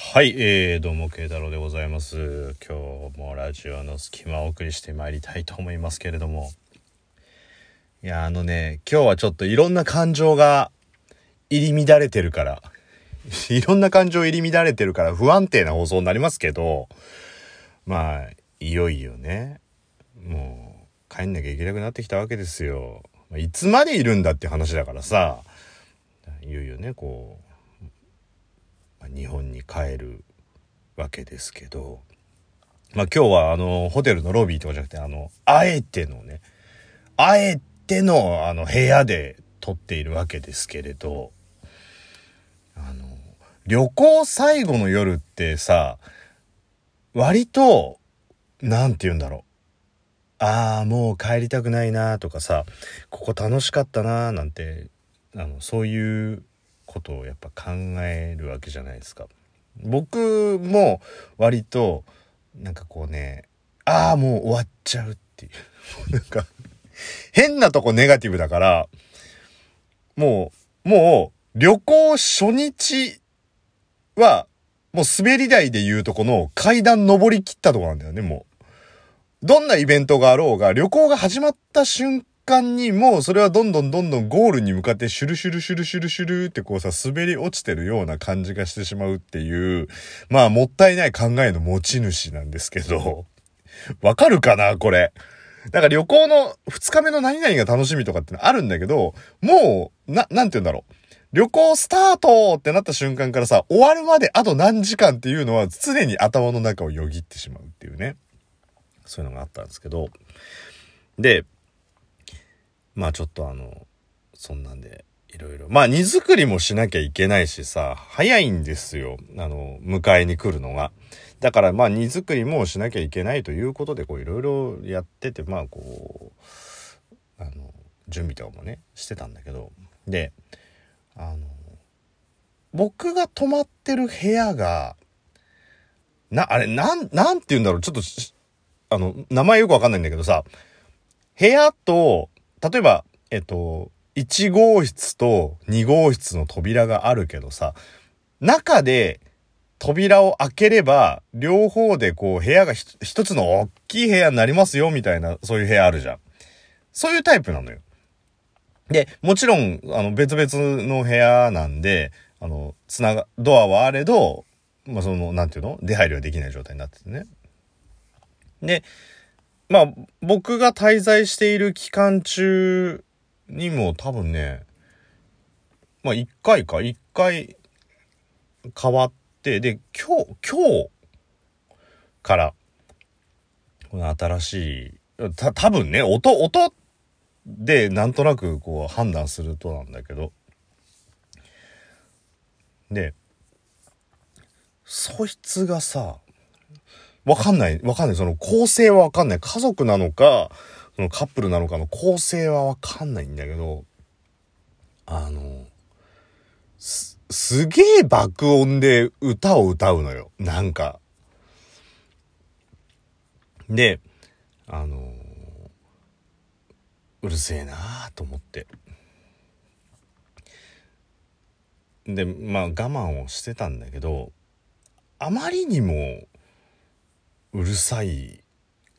はい、えー、どうも、慶太郎でございます。今日もラジオの隙間をお送りしてまいりたいと思いますけれども。いや、あのね、今日はちょっといろんな感情が入り乱れてるから、いろんな感情入り乱れてるから不安定な放送になりますけど、まあ、いよいよね、もう、帰んなきゃいけなくなってきたわけですよ。いつまでいるんだって話だからさ、いよいよね、こう、日本に帰るわけですけど、まあ今日はあの、ホテルのロビーとかじゃなくて、あの、あえてのね、あえてのあの部屋で撮っているわけですけれど、あの、旅行最後の夜ってさ、割と、なんて言うんだろう。ああ、もう帰りたくないなとかさ、ここ楽しかったななんて、あの、そういうことをやっぱ考えるわけじゃないですか。僕も割と、なんかこうね、ああ、もう終わっちゃうっていう。なんか、変なとこネガティブだから、もう、もう、旅行初日は、もう滑り台で言うとこの階段登り切ったとこなんだよね、もう。どんなイベントがあろうが、旅行が始まった瞬間にもうそれはどんどんどんどんゴールに向かってシュルシュルシュルシュルシュルってこうさ、滑り落ちてるような感じがしてしまうっていう、まあもったいない考えの持ち主なんですけど、わかるかなこれ。だから旅行の2日目の何々が楽しみとかってのあるんだけど、もう、な、なんて言うんだろう。旅行スタートってなった瞬間からさ、終わるまであと何時間っていうのは常に頭の中をよぎってしまうっていうね。そういうのがあったんですけど。で、まあちょっとあの、そんなんで、いろいろ。まあ荷造りもしなきゃいけないしさ、早いんですよ。あの、迎えに来るのが。だからまあ荷造りもしなきゃいけないということで、こういろいろやってて、まあこう、あの、準備とかもね、してたんだけど。で、あの、僕が泊まってる部屋が、な、あれ、なん、なんて言うんだろう、ちょっと、あの、名前よくわかんないんだけどさ、部屋と、例えば、えっと、1号室と2号室の扉があるけどさ、中で扉を開ければ、両方でこう部屋が一つの大きい部屋になりますよ、みたいな、そういう部屋あるじゃん。そういうタイプなのよ。で、もちろん、あの、別々の部屋なんで、あの、つなが、ドアはあれど、まあ、その、なんていうの出入りはできない状態になっててね。で、まあ、僕が滞在している期間中にも多分ね、まあ、一回か、一回変わって、で、今日、今日から、この新しい、た、多分ね、音、音でなんとなくこう判断するとなんだけど、で、そいつがさ、わかんない、わかんない。その構成はわかんない。家族なのか、そのカップルなのかの構成はわかんないんだけど、あの、す、すげえ爆音で歌を歌うのよ。なんか。で、あの、うるせえなあと思って。で、まあ我慢をしてたんだけど、あまりにもうるさい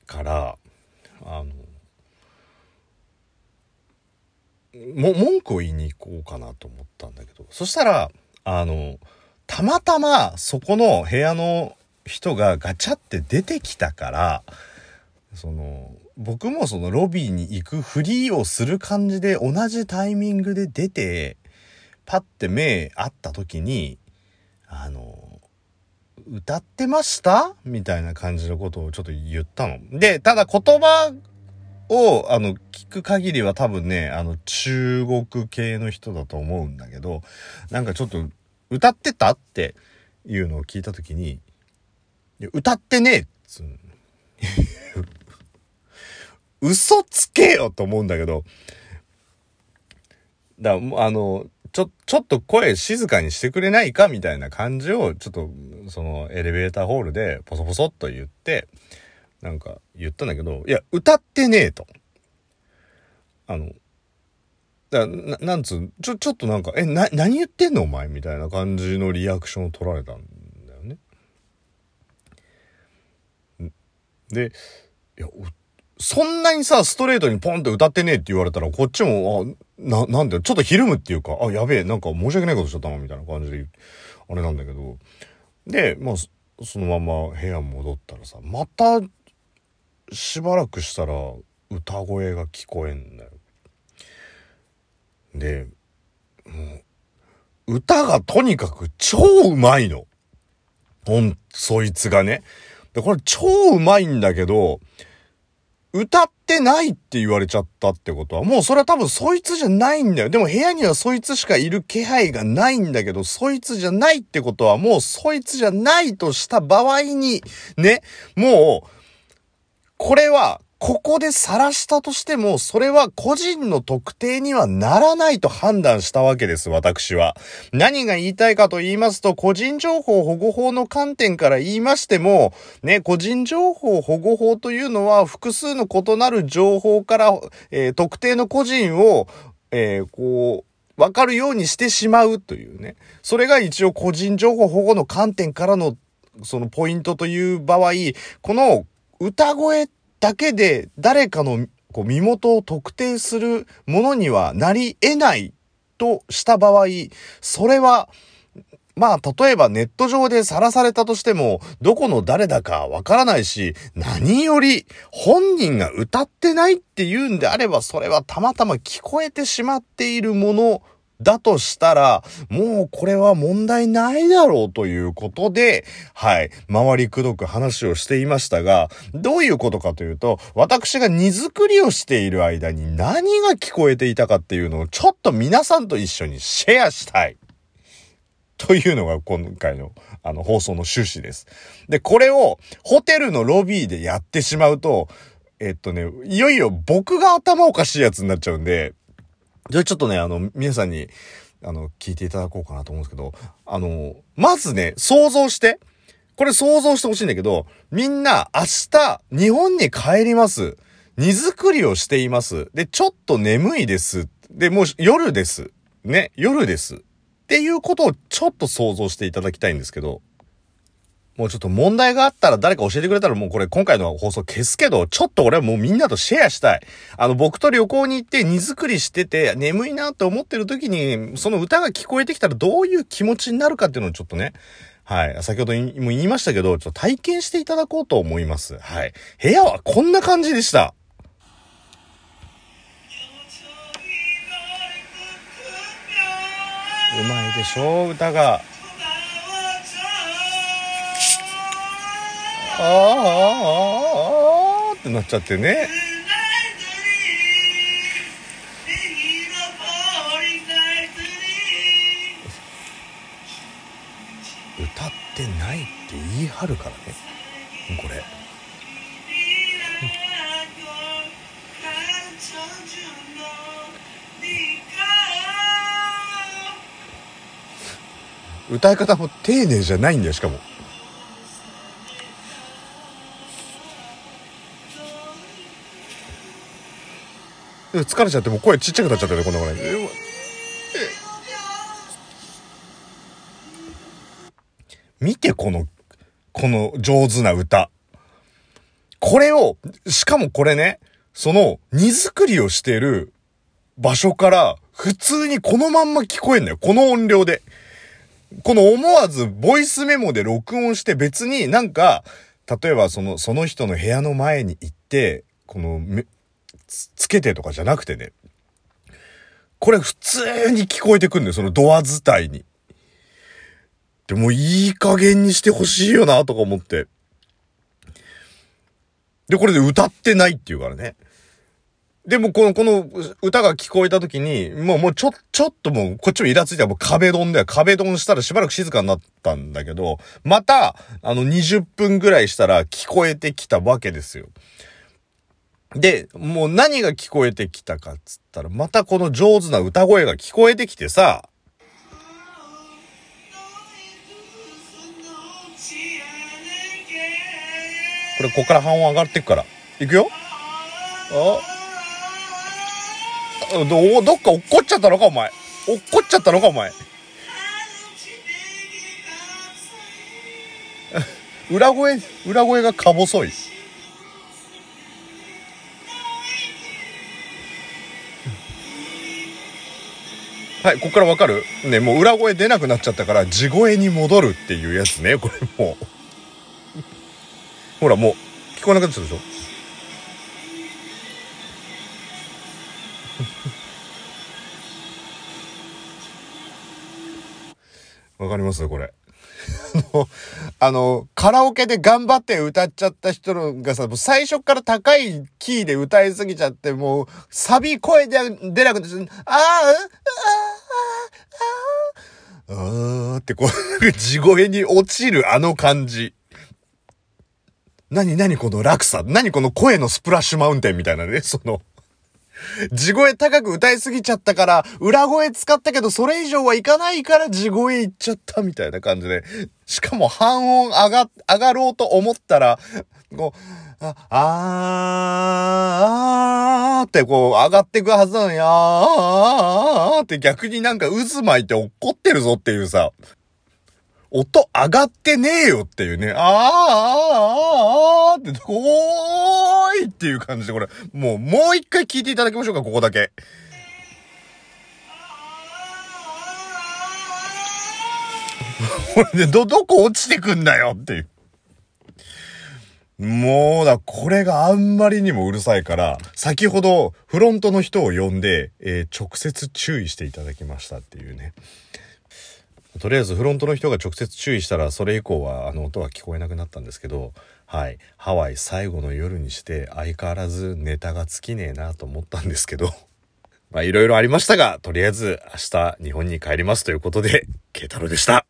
から、あの、も、文句を言いに行こうかなと思ったんだけど、そしたら、あの、たまたまそこの部屋の人がガチャって出てきたから、その、僕もそのロビーに行くふりをする感じで同じタイミングで出て、パッて目合った時に、あの、歌ってました？みたいな感じのことをちょっと言ったの。で、ただ言葉を、あの、聞く限りは多分ね、あの、中国系の人だと思うんだけど、なんかちょっと、歌ってた？っていうのを聞いた時に、歌ってねえっつう 嘘つけよと思うんだけど、だあの、ちょ、ちょっと声静かにしてくれないかみたいな感じを、ちょっと、そのエレベーターホールでポソポソっと言って、なんか言ったんだけど、いや、歌ってねえと。あの、ななんつう、ちょ、ちょっとなんか、え、な、何言ってんのお前みたいな感じのリアクションを取られたんだよね。で、いや、そんなにさ、ストレートにポンと歌ってねえって言われたら、こっちも、あ、な、なんで、ちょっとひるむっていうか、あ、やべえ、なんか申し訳ないことしちゃったな、みたいな感じで、あれなんだけど。で、まあ、そのまま部屋戻ったらさ、また、しばらくしたら、歌声が聞こえんだよ。で、もう、歌がとにかく超うまいの。ほん、そいつがね。で、これ超うまいんだけど、歌ってないって言われちゃったってことは、もうそれは多分そいつじゃないんだよ。でも部屋にはそいつしかいる気配がないんだけど、そいつじゃないってことは、もうそいつじゃないとした場合に、ね、もう、これはここで晒したとしても、それは個人の特定にはならないと判断したわけです、私は。何が言いたいかと言いますと、個人情報保護法の観点から言いましても、ね、個人情報保護法というのは、複数の異なる情報から、えー、特定の個人を、えー、こう、わかるようにしてしまうというね。それが一応個人情報保護の観点からの、そのポイントという場合、この歌声だけで誰かのこう身元を特定するものにはなり得ないとした場合、それは、まあ、例えばネット上でさらされたとしても、どこの誰だかわからないし、何より本人が歌ってないっていうんであれば、それはたまたま聞こえてしまっているものだとしたら、もうこれは問題ないだろうということで、はい、回りくどく話をしていましたが、どういうことかというと、私が荷造りをしている間に何が聞こえていたかっていうのをちょっと皆さんと一緒にシェアしたい。というのが今回のあの放送の趣旨です。で、これをホテルのロビーでやってしまうと、えっとね、いよいよ僕が頭おかしいやつになっちゃうんで、じゃあちょっとね、あの、皆さんに、あの、聞いていただこうかなと思うんですけど、あの、まずね、想像して、これ想像してほしいんだけど、みんな明日、日本に帰ります。荷造りをしています。で、ちょっと眠いです。で、もう夜です。ね、夜です。っていうことをちょっと想像していただきたいんですけど、もうちょっと問題があったら誰か教えてくれたらもうこれ今回の放送消すけど、ちょっと俺はもうみんなとシェアしたい。あの僕と旅行に行って荷造りしてて眠いなって思ってる時に、その歌が聞こえてきたらどういう気持ちになるかっていうのをちょっとね、はい。先ほども言いましたけど、ちょっと体験していただこうと思います。はい。部屋はこんな感じでした。うまいでしょ歌が。ああああってなっちゃってね歌ってないって言い張るからねこれ。歌い方も丁寧じゃないんだよしかも。疲れちゃってもう声ちっちゃくなっちゃったねこんなこれ見てこのこの上手な歌。これをしかもこれねその荷造りをしてる場所から普通にこのまんま聞こえんだよ。この音量で。この思わずボイスメモで録音して別になんか例えばそのその人の部屋の前に行ってこのつけてとかじゃなくてね、これ普通に聞こえてくんだよ、そのドア伝いに。でもいい加減にしてほしいよな、とか思って。で、これで歌ってないっていうからね。でも、この、この歌が聞こえた時に、もう、もうちょ、ちょっともう、こっちもイラついたらもう壁ドンだよ。壁ドンしたらしばらく静かになったんだけど、また、あの、20分ぐらいしたら聞こえてきたわけですよ。で、もう何が聞こえてきたかっつったら、またこの上手な歌声が聞こえてきてさ、これこっから半音上がってくから。いくよあど、どっか落っこっちゃったのかお前。落っこっちゃったのかお前。裏声、裏声がか細い。はい、こっからわかる？ね、もう裏声出なくなっちゃったから、地声に戻るっていうやつね、これもう。ほら、もう、聞こえなくなっちゃうでしょ？わかります？これ。のあの、カラオケで頑張って歌っちゃった人がさ、もう最初から高いキーで歌いすぎちゃって、もう、サビ声で出なくて、ああ、ああ、ああ、ああってこう、地声に落ちるあの感じ。何何この落差何この声のスプラッシュマウンテンみたいなね、その。地声高く歌いすぎちゃったから、裏声使ったけど、それ以上はいかないから地声いっちゃったみたいな感じで。しかも半音上が、上がろうと思ったら、こう、あ、あーあーってこう上がってくはずなのに、あーあーって逆になんか渦巻いて怒ってるぞっていうさ。音上がってねえよっていうね、あーあーあーあーって、おーいっていう感じで、これ、もう、もう一回聞いていただきましょうか、ここだけ。これで、ど、どこ落ちてくんだよっていう。もうだ、これがあんまりにもうるさいから、先ほどフロントの人を呼んで、えー、直接注意していただきましたっていうね。とりあえずフロントの人が直接注意したらそれ以降はあの音は聞こえなくなったんですけどはいハワイ最後の夜にして相変わらずネタが尽きねえなと思ったんですけど まあいろいろありましたがとりあえず明日日本に帰りますということで慶太郎でした。